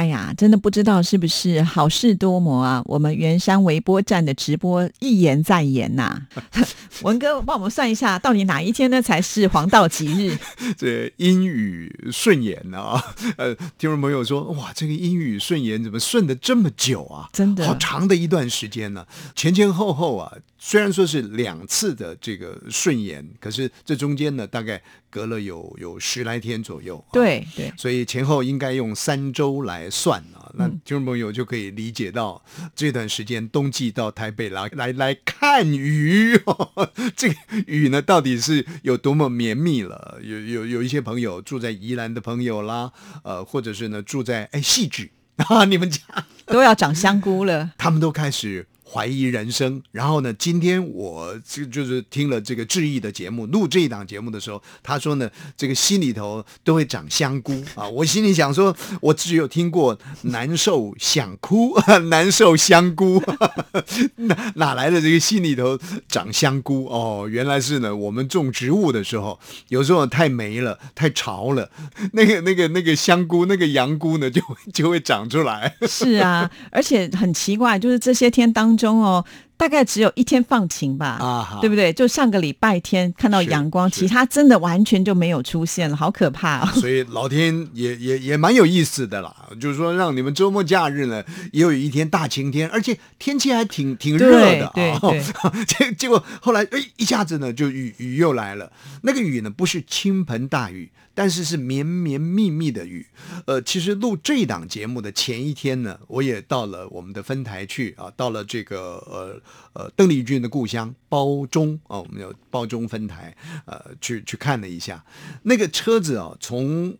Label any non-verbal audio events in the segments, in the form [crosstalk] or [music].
哎呀，真的不知道是不是好事多磨啊！我们圆山微波站的直播一言再言呐。[laughs] 文哥帮我们算一下，到底哪一天呢才是黄道吉日？这阴雨顺延啊！呃，听众朋友说，哇，这个阴雨顺延怎么顺的这么久啊？真的好长的一段时间呢，前前后后啊，虽然说是两次的这个顺延，可是这中间呢，大概隔了有有十来天左右。对对，所以前后应该用三周来算啊。那听众朋友就可以理解到这段时间冬季到台北来来来看雨。[laughs] 这个雨呢，到底是有多么绵密了？有有有一些朋友住在宜兰的朋友啦，呃，或者是呢住在哎戏剧 [laughs] 啊，你们家都要长香菇了，他们都开始。怀疑人生，然后呢？今天我就就是听了这个志毅的节目，录这一档节目的时候，他说呢，这个心里头都会长香菇 [laughs] 啊。我心里想说，我只有听过难受想哭，[laughs] 难受香菇，[laughs] 哪哪来的这个心里头长香菇？哦，原来是呢，我们种植物的时候，有时候太霉了，太潮了，那个那个那个香菇，那个羊菇呢，就就会长出来。是啊，而且很奇怪，就是这些天当。中哦，大概只有一天放晴吧，啊，对不对？就上个礼拜天看到阳光，其他真的完全就没有出现了，好可怕。[laughs] 所以老天也也也蛮有意思的啦，就是说让你们周末假日呢也有一天大晴天，而且天气还挺挺热的啊。[laughs] 结结果后来哎一下子呢就雨雨又来了，那个雨呢不是倾盆大雨。但是是绵绵密密的雨，呃，其实录这档节目的前一天呢，我也到了我们的分台去啊，到了这个呃呃邓丽君的故乡包中啊，我们有包中分台，呃，去去看了一下。那个车子啊，从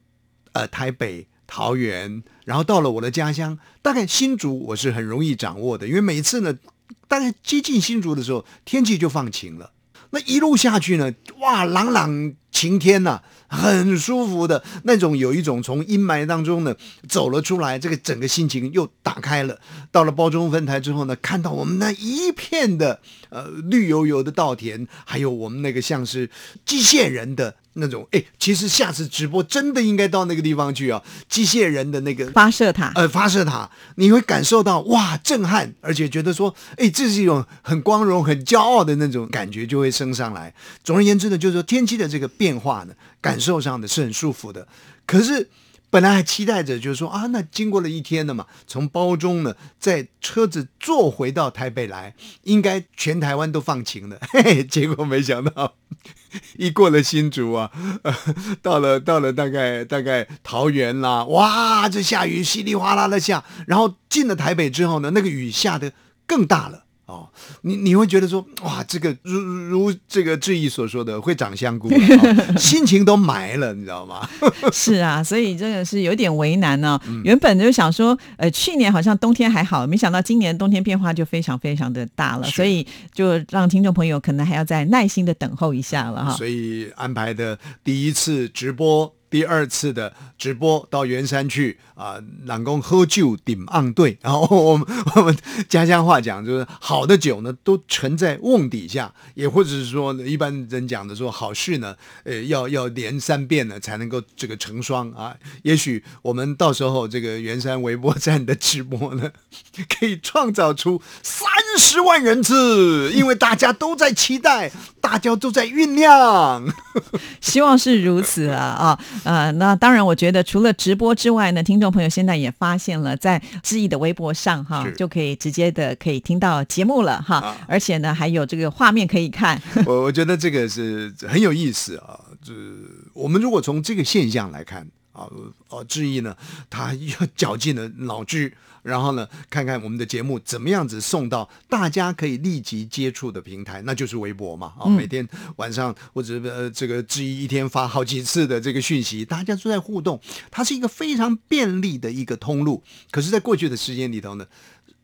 呃台北桃园，然后到了我的家乡，大概新竹我是很容易掌握的，因为每次呢，大概接近新竹的时候，天气就放晴了，那一路下去呢，哇，朗朗晴天呐。很舒服的那种，有一种从阴霾当中呢走了出来，这个整个心情又打开了。到了包中分台之后呢，看到我们那一片的呃绿油油的稻田，还有我们那个像是机械人的。那种哎，其实下次直播真的应该到那个地方去啊！机械人的那个发射塔，呃，发射塔，你会感受到哇，震撼，而且觉得说，哎，这是一种很光荣、很骄傲的那种感觉就会升上来。总而言之呢，就是说天气的这个变变化呢，感受上的是很舒服的。可是。本来还期待着，就是说啊，那经过了一天了嘛，从包中呢，在车子坐回到台北来，应该全台湾都放晴了。嘿 [laughs] 嘿，结果没想到，一过了新竹啊，[laughs] 到了到了大概大概桃园啦，哇，这下雨稀里哗啦的下，然后进了台北之后呢，那个雨下的更大了。哦，你你会觉得说哇，这个如如这个志毅所说的会长香菇，[laughs] 心情都埋了，你知道吗？[laughs] 是啊，所以真的是有点为难呢。原本就想说，呃，去年好像冬天还好，没想到今年冬天变化就非常非常的大了，所以就让听众朋友可能还要再耐心的等候一下了哈。所以安排的第一次直播。第二次的直播到圆山去啊，冷宫喝酒顶岸对，[laughs] 然后我们我们家乡话讲就是好的酒呢都沉在瓮底下，也或者是说一般人讲的说好事呢，呃要要连三遍呢才能够这个成双啊。也许我们到时候这个圆山微博站的直播呢，[laughs] 可以创造出三十万人次，因为大家都在期待，大家都在酝酿，[laughs] 希望是如此啊啊。呃，那当然，我觉得除了直播之外呢，听众朋友现在也发现了，在志毅的微博上哈，就可以直接的可以听到节目了哈，而且呢，还有这个画面可以看。[laughs] 我我觉得这个是很有意思啊，这我们如果从这个现象来看啊，哦，志毅呢，他又绞尽了脑汁，然后呢，看看我们的节目怎么样子送到大家可以立即接触的平台，那就是微博嘛。啊，每天晚上或者呃，这个志毅一天发好几次的这个讯息，大家都在互动，它是一个非常便利的一个通路。可是，在过去的时间里头呢，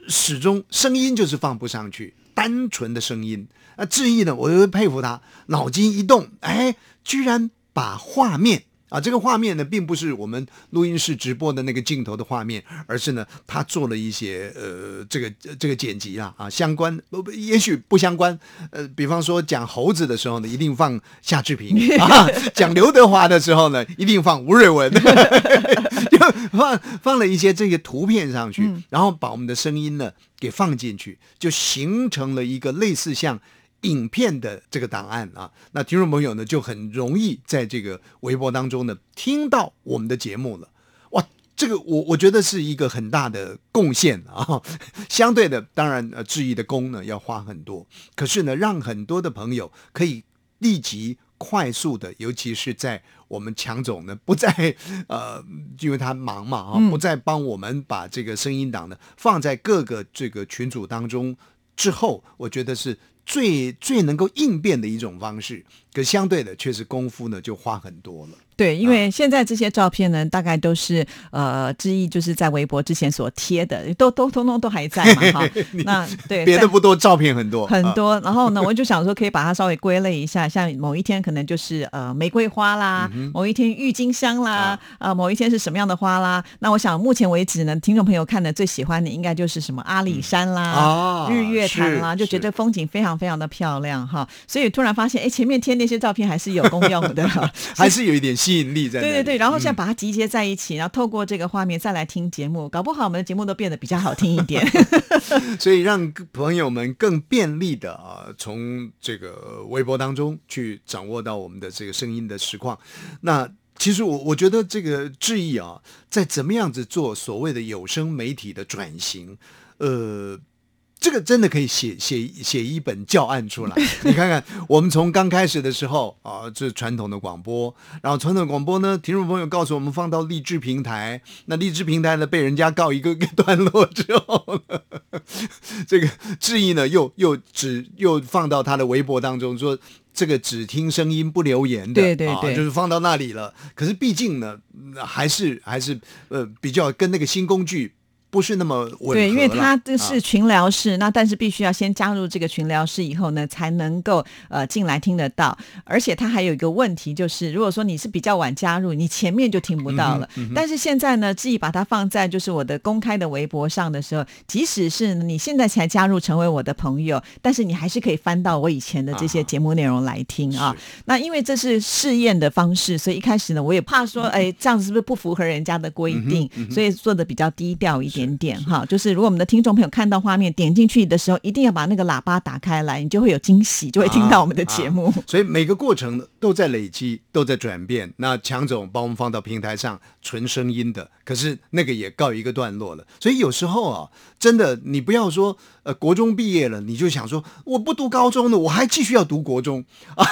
始终声音就是放不上去，单纯的声音。那志毅呢，我就佩服他，脑筋一动，哎，居然把画面。啊，这个画面呢，并不是我们录音室直播的那个镜头的画面，而是呢，他做了一些呃，这个这个剪辑啊，啊，相关也许不相关。呃，比方说讲猴子的时候呢，一定放夏志平 [laughs] 啊；讲刘德华的时候呢，一定放吴瑞文，[laughs] 就放放了一些这个图片上去，然后把我们的声音呢给放进去，就形成了一个类似像。影片的这个档案啊，那听众朋友呢就很容易在这个微博当中呢听到我们的节目了。哇，这个我我觉得是一个很大的贡献啊。[laughs] 相对的，当然呃，质疑的功呢要花很多，可是呢，让很多的朋友可以立即快速的，尤其是在我们强总呢不再 [laughs] 呃，因为他忙嘛啊，不再帮我们把这个声音档呢放在各个这个群组当中之后，我觉得是。最最能够应变的一种方式，可相对的确实功夫呢就花很多了。对，因为现在这些照片呢，大概都是呃，之一就是在微博之前所贴的，都都通通都还在嘛 [laughs] 哈。那对，别的不多，照片很多很多。然后呢，我就想说，可以把它稍微归类一下，[laughs] 像某一天可能就是呃玫瑰花啦，某一天郁金香啦，啊，某一天是什么样的花啦？那我想目前为止呢，听众朋友看的最喜欢的应该就是什么阿里山啦、日月潭啦，就觉得风景非常非常的漂亮哈。所以突然发现，哎，前面贴那些照片还是有功用的，[laughs] 还是有一点。吸引力在对对对，然后现在把它集结在一起，然后透过这个画面再来听节目，搞不好我们的节目都变得比较好听一点。[laughs] 所以让朋友们更便利的啊，从这个微博当中去掌握到我们的这个声音的实况。那其实我我觉得这个质疑啊，在怎么样子做所谓的有声媒体的转型，呃。这个真的可以写写写一本教案出来。[laughs] 你看看，我们从刚开始的时候啊，这传统的广播，然后传统广播呢，听众朋友告诉我们放到励志平台，那励志平台呢被人家告一个个段落之后，[laughs] 这个质疑呢又又只又放到他的微博当中，说这个只听声音不留言的，对对对，就是放到那里了。可是毕竟呢，还是还是呃比较跟那个新工具。不是那么对，因为他这是群聊室，那但是必须要先加入这个群聊室以后呢，才能够呃进来听得到。而且他还有一个问题，就是如果说你是比较晚加入，你前面就听不到了。但是现在呢，自己把它放在就是我的公开的微博上的时候，即使是你现在才加入成为我的朋友，但是你还是可以翻到我以前的这些节目内容来听啊。那因为这是试验的方式，所以一开始呢，我也怕说，哎，这样子是不是不符合人家的规定？所以做的比较低调一点。点点哈，就是如果我们的听众朋友看到画面点进去的时候，一定要把那个喇叭打开来，你就会有惊喜，就会听到我们的节目。所以每个过程都在累积，都在转变。那强总把我们放到平台上纯声音的，可是那个也告一个段落了。所以有时候啊，真的你不要说呃国中毕业了，你就想说我不读高中了，我还继续要读国中 [laughs] 啊，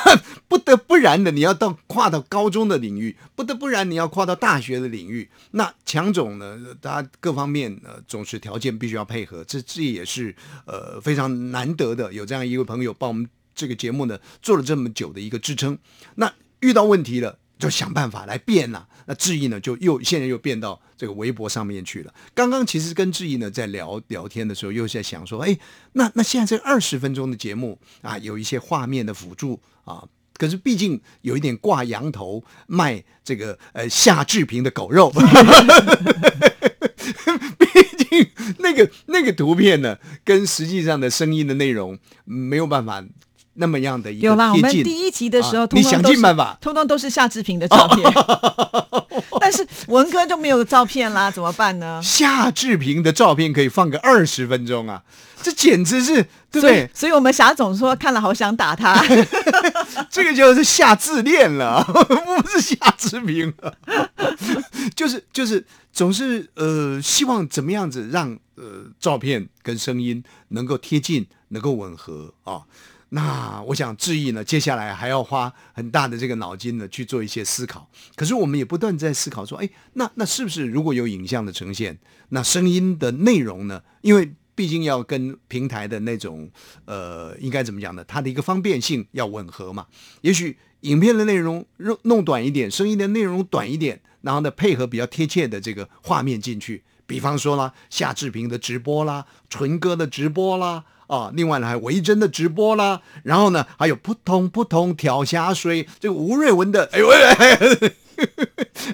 不得不然的你要到跨到高中的领域，不得不然你要跨到大学的领域。那强总呢，他各方面。呃，总是条件必须要配合，这这也是呃非常难得的，有这样一位朋友帮我们这个节目呢做了这么久的一个支撑。那遇到问题了，就想办法来变呐。那志毅呢，就又现在又变到这个微博上面去了。刚刚其实跟志毅呢在聊聊天的时候，又在想说，哎，那那现在这二十分钟的节目啊，有一些画面的辅助啊，可是毕竟有一点挂羊头卖这个呃夏志平的狗肉。[laughs] 毕竟那个那个图片呢，跟实际上的声音的内容没有办法那么样的一个有啦，我们第一集的时候，你想尽办法，通通都是夏志平的照片，[laughs] 但是文哥就没有照片啦，怎么办呢？夏志平的照片可以放个二十分钟啊，这简直是对不对？所以我们霞总说看了好想打他，[laughs] 这个就是夏自恋了，[laughs] 不是夏志平了，就是就是。总是呃希望怎么样子让呃照片跟声音能够贴近，能够吻合啊。那我想志毅呢，接下来还要花很大的这个脑筋呢去做一些思考。可是我们也不断在思考说，哎，那那是不是如果有影像的呈现，那声音的内容呢？因为毕竟要跟平台的那种呃，应该怎么讲呢？它的一个方便性要吻合嘛。也许影片的内容弄弄短一点，声音的内容短一点，然后呢配合比较贴切的这个画面进去。比方说啦，夏志平的直播啦，纯哥的直播啦。啊，另外呢，还有维珍的直播啦，然后呢，还有扑通扑通跳下水，这个吴瑞文的，哎呦，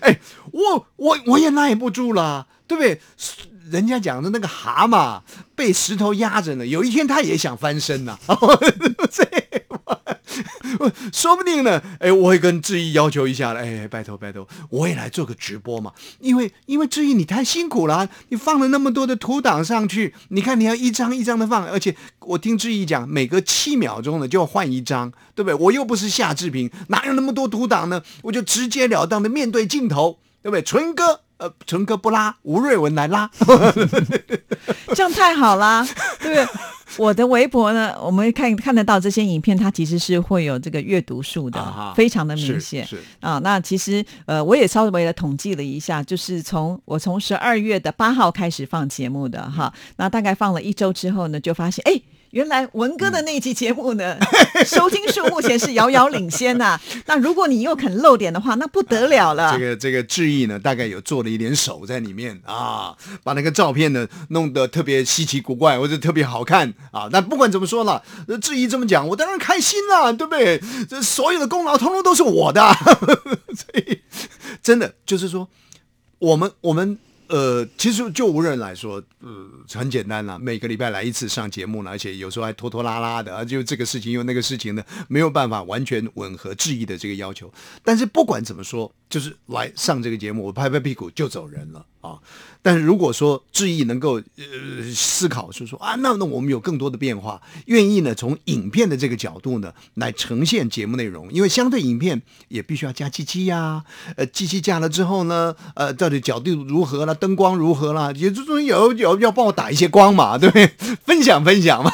哎，我我我也耐不住啦，对不对？人家讲的那个蛤蟆被石头压着呢，有一天他也想翻身呐。[laughs] 这。[laughs] 说不定呢，哎，我会跟志毅要求一下了，哎，拜托拜托，我也来做个直播嘛，因为因为志毅你太辛苦了，你放了那么多的图档上去，你看你要一张一张的放，而且我听志毅讲，每隔七秒钟呢就要换一张，对不对？我又不是夏志平，哪有那么多图档呢？我就直截了当的面对镜头，对不对？纯哥，呃，纯哥不拉，吴瑞文来拉，[laughs] 这样太好啦，对不对？我的微博呢，我们看看得到这些影片，它其实是会有这个阅读数的，非常的明显。是啊，那其实呃，我也稍微的统计了一下，就是从我从十二月的八号开始放节目的哈，那大概放了一周之后呢，就发现哎。原来文哥的那一期节目呢，[laughs] 收听数目前是遥遥领先呐。那如果你又肯露点的话，那不得了了。这个这个志毅呢，大概有做了一点手在里面啊，把那个照片呢弄得特别稀奇古怪或者特别好看啊。那不管怎么说了，志毅这么讲，我当然开心了，对不对？这所有的功劳通通都是我的，[laughs] 所以真的就是说，我们我们。呃，其实就无人来说，呃，很简单啦。每个礼拜来一次上节目呢，而且有时候还拖拖拉拉的啊，就这个事情又那个事情呢，没有办法完全吻合质疑的这个要求。但是不管怎么说。就是来上这个节目，我拍拍屁股就走人了啊！但是如果说志毅能够呃思考，是说啊，那那我们有更多的变化，愿意呢从影片的这个角度呢来呈现节目内容，因为相对影片也必须要加机器呀，呃，机器加了之后呢，呃，到底角度如何了，灯光如何了，也就是有有要帮我打一些光嘛，对不对？分享分享嘛，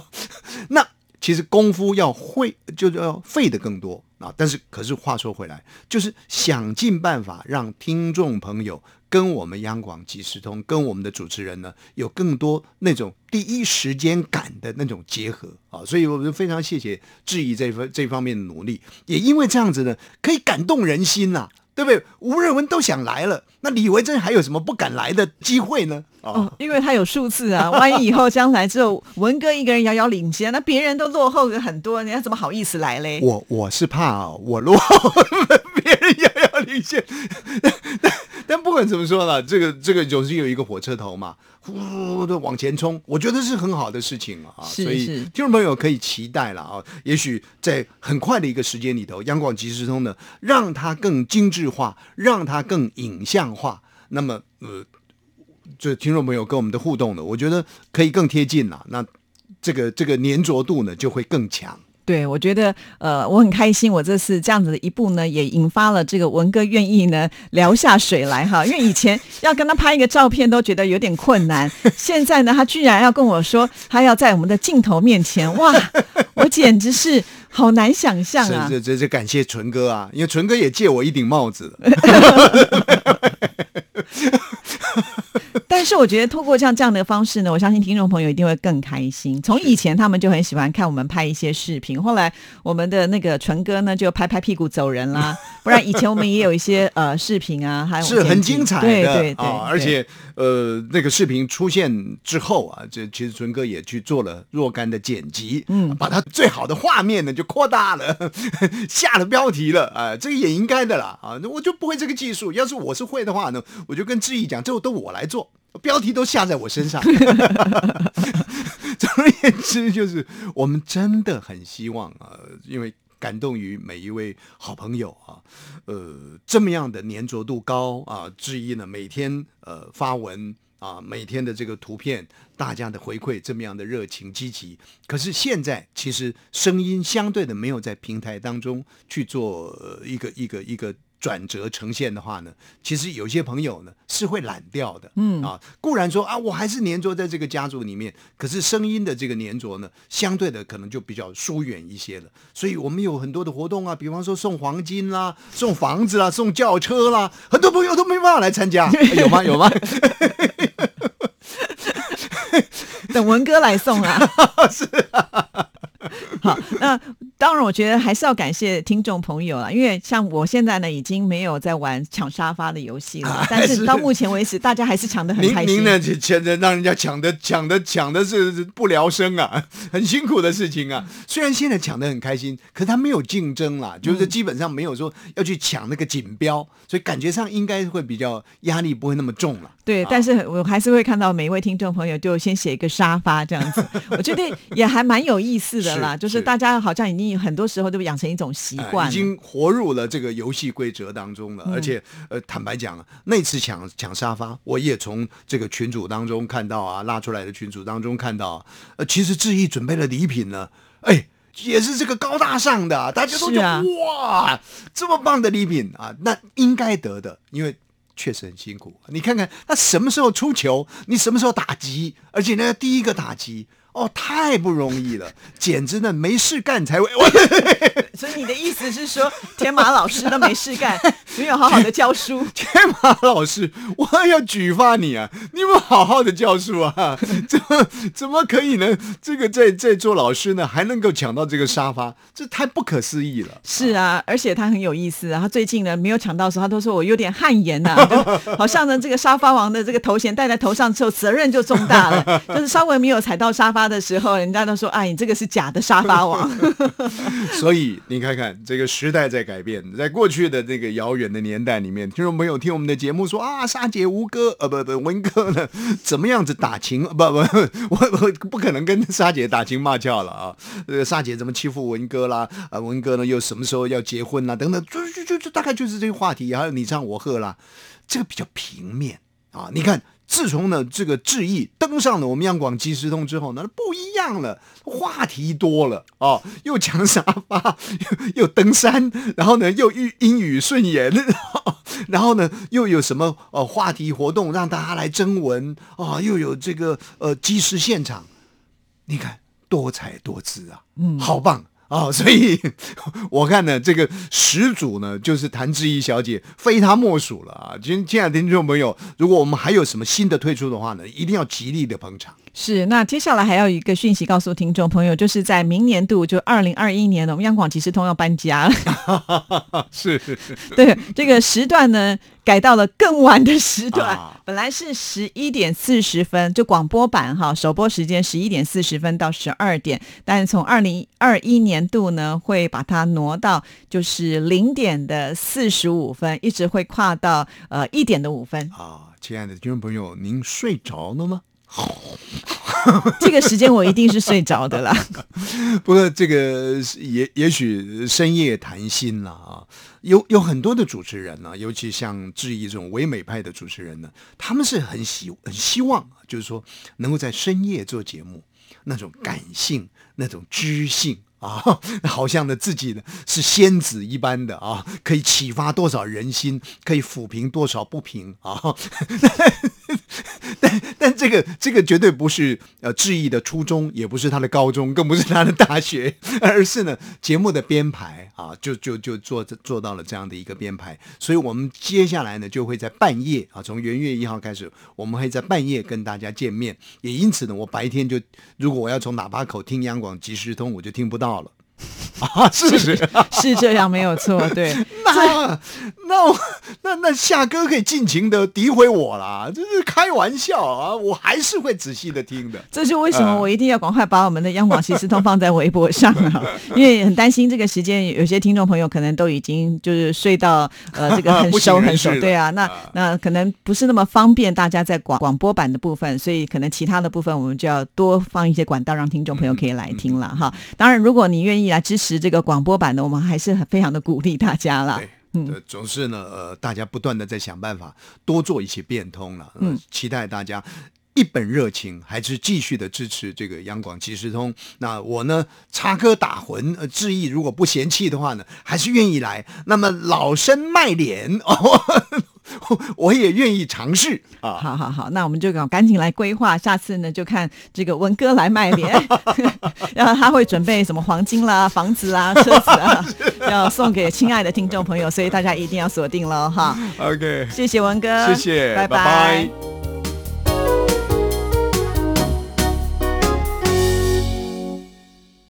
[laughs] 那。其实功夫要会，就是要费的更多啊。但是，可是话说回来，就是想尽办法让听众朋友跟我们央广即时通，跟我们的主持人呢，有更多那种第一时间感的那种结合啊。所以，我们非常谢谢质疑这份这方面的努力，也因为这样子呢，可以感动人心呐。对不对？吴瑞文都想来了，那李维珍还有什么不敢来的机会呢？哦，因为他有数字啊，[laughs] 万一以后将来只有文哥一个人遥遥领先，那别人都落后很多，人家怎么好意思来嘞？我我是怕我落后，别人遥遥领先。但不管怎么说了，这个这个总是有一个火车头嘛。呼的往前冲，我觉得是很好的事情啊，所以听众朋友可以期待了啊。也许在很快的一个时间里头，央广即时通呢，让它更精致化，让它更影像化。那么，呃，这听众朋友跟我们的互动呢，我觉得可以更贴近了。那这个这个粘着度呢，就会更强。对，我觉得呃，我很开心，我这次这样子的一步呢，也引发了这个文哥愿意呢聊下水来哈。因为以前要跟他拍一个照片都觉得有点困难，现在呢，他居然要跟我说他要在我们的镜头面前，哇，我简直是好难想象啊！这这这感谢纯哥啊，因为纯哥也借我一顶帽子。[laughs] 但是我觉得通过像这样的方式呢，我相信听众朋友一定会更开心。从以前他们就很喜欢看我们拍一些视频，后来我们的那个纯哥呢就拍拍屁股走人啦。[laughs] 不然以前我们也有一些呃视频啊，还有是很精彩的，对对对，而且呃那个视频出现之后啊，这其实纯哥也去做了若干的剪辑，嗯，把它最好的画面呢就扩大了，[laughs] 下了标题了，啊，这个也应该的啦，啊，我就不会这个技术，要是我是会的话呢，我就跟志毅讲，这都我来做。标题都下在我身上。[laughs] [laughs] 总而言之，就是我们真的很希望啊，因为感动于每一位好朋友啊，呃，这么样的粘着度高啊，之一呢，每天呃发文啊，每天的这个图片，大家的回馈这么样的热情积极。可是现在其实声音相对的没有在平台当中去做一个一个一个。转折呈现的话呢，其实有些朋友呢是会懒掉的。嗯啊，固然说啊，我还是粘着在这个家族里面，可是声音的这个粘着呢，相对的可能就比较疏远一些了。所以我们有很多的活动啊，比方说送黄金啦、送房子啦、送轿车啦，很多朋友都没办法来参加，[laughs] 有吗？有吗？[laughs] 等文哥来送啊！[laughs] 是。好，那当然，我觉得还是要感谢听众朋友啊，因为像我现在呢，已经没有在玩抢沙发的游戏了，[laughs] 但是到目前为止，大家还是抢的很开心。您呢，抢的让人家抢的抢的抢的是不聊生啊，[laughs] 很辛苦的事情啊。虽然现在抢的很开心，可是他没有竞争啦，就是基本上没有说要去抢那个锦标，所以感觉上应该会比较压力不会那么重了。对，但是我还是会看到每一位听众朋友就先写一个沙发这样子，[laughs] 我觉得也还蛮有意思的啦。就是大家好像已经很多时候都养成一种习惯，已经活入了这个游戏规则当中了。而且，呃，坦白讲，那次抢抢沙发，我也从这个群组当中看到啊，拉出来的群组当中看到，呃，其实志毅准备了礼品呢，哎，也是这个高大上的，大家都觉得哇，这么棒的礼品啊，那应该得的，因为。确实很辛苦，你看看他什么时候出球，你什么时候打击，而且呢，第一个打击。哦，太不容易了，[laughs] 简直呢没事干才会。[laughs] [laughs] 所以你的意思是说，天马老师都没事干，没有好好的教书。天马老师，我要举发你啊！你们好好的教书啊，怎么怎么可以呢？这个在在做老师呢，还能够抢到这个沙发，这太不可思议了。是啊，而且他很有意思啊。他最近呢没有抢到的时候，他都说我有点汗颜呐，好像呢这个沙发王的这个头衔戴在头上之后，责任就重大了。就是稍微没有踩到沙发。的时候，人家都说：“哎，你这个是假的沙发 [laughs] 王。[laughs] ”所以你看看，这个时代在改变，在过去的那个遥远的年代里面，听众朋友听我们的节目说啊，沙姐吴哥呃不不文哥呢，怎么样子打情？不不，[laughs] 我我不可能跟沙姐打情骂俏了啊！呃，沙姐怎么欺负文哥啦？啊，文哥呢又什么时候要结婚啦？等等，就就就就大概就是这个话题，还有你唱我和啦，这个比较平面啊，你看。自从呢这个志毅登上了我们央广即时通之后呢，不一样了，话题多了哦，又抢沙发，又又登山，然后呢又英英语顺言，然后呢又有什么呃话题活动让大家来征文啊，又有这个呃即时现场，你看多彩多姿啊，嗯，好棒。哦，所以 [laughs] 我看呢，这个始祖呢，就是谭志怡小姐，非她莫属了啊！今亲爱的听众朋友，如果我们还有什么新的推出的话呢，一定要极力的捧场。是，那接下来还有一个讯息告诉听众朋友，就是在明年度，就二零二一年，我们央广即时通要搬家了。[laughs] 是，对，这个时段呢改到了更晚的时段，本来是十一点四十分，就广播版哈，首播时间十一点四十分到十二点，但是从二零二一年度呢，会把它挪到就是零点的四十五分，一直会跨到呃一点的五分。啊，亲爱的听众朋友，您睡着了吗？[laughs] 这个时间我一定是睡着的啦。[laughs] 不过这个也也许深夜谈心了啊，有有很多的主持人呢，尤其像质疑这种唯美派的主持人呢，他们是很希很希望，就是说能够在深夜做节目，那种感性，那种知性。啊，[laughs] 好像呢自己呢是仙子一般的啊，可以启发多少人心，可以抚平多少不平啊。[laughs] 但但这个这个绝对不是呃志毅的初衷，也不是他的高中，更不是他的大学，[laughs] 而是呢节目的编排啊，就就就做做到了这样的一个编排。所以我们接下来呢就会在半夜啊，从元月一号开始，我们会在半夜跟大家见面。也因此呢，我白天就如果我要从喇叭口听央广即时通，我就听不到了。[laughs] 啊，是不是是这样？没有错，对。那那那那夏哥可以尽情的诋毁我啦，这是开玩笑啊！我还是会仔细的听的。这是为什么？我一定要赶快把我们的央广其实通放在微博上啊，[laughs] 因为很担心这个时间，有些听众朋友可能都已经就是睡到呃这个很 [laughs] 熟很熟，对啊，那那可能不是那么方便大家在广广播版的部分，所以可能其他的部分我们就要多放一些管道，让听众朋友可以来听了哈。当然，如果你愿意来支持。这个广播版的，我们还是很非常的鼓励大家了。嗯，总是呢，呃，大家不断的在想办法多做一些变通了。嗯，期待大家一本热情，还是继续的支持这个央广即时通。那我呢，插科打诨，呃，致意如果不嫌弃的话呢，还是愿意来。那么老生卖脸哦。[laughs] 我也愿意尝试啊！好好好，那我们就赶赶紧来规划，下次呢就看这个文哥来卖脸，[laughs] 然后他会准备什么黄金啦、房子啊、车子啊，[laughs] 要送给亲爱的听众朋友，所以大家一定要锁定了哈。OK，谢谢文哥，谢谢，拜拜。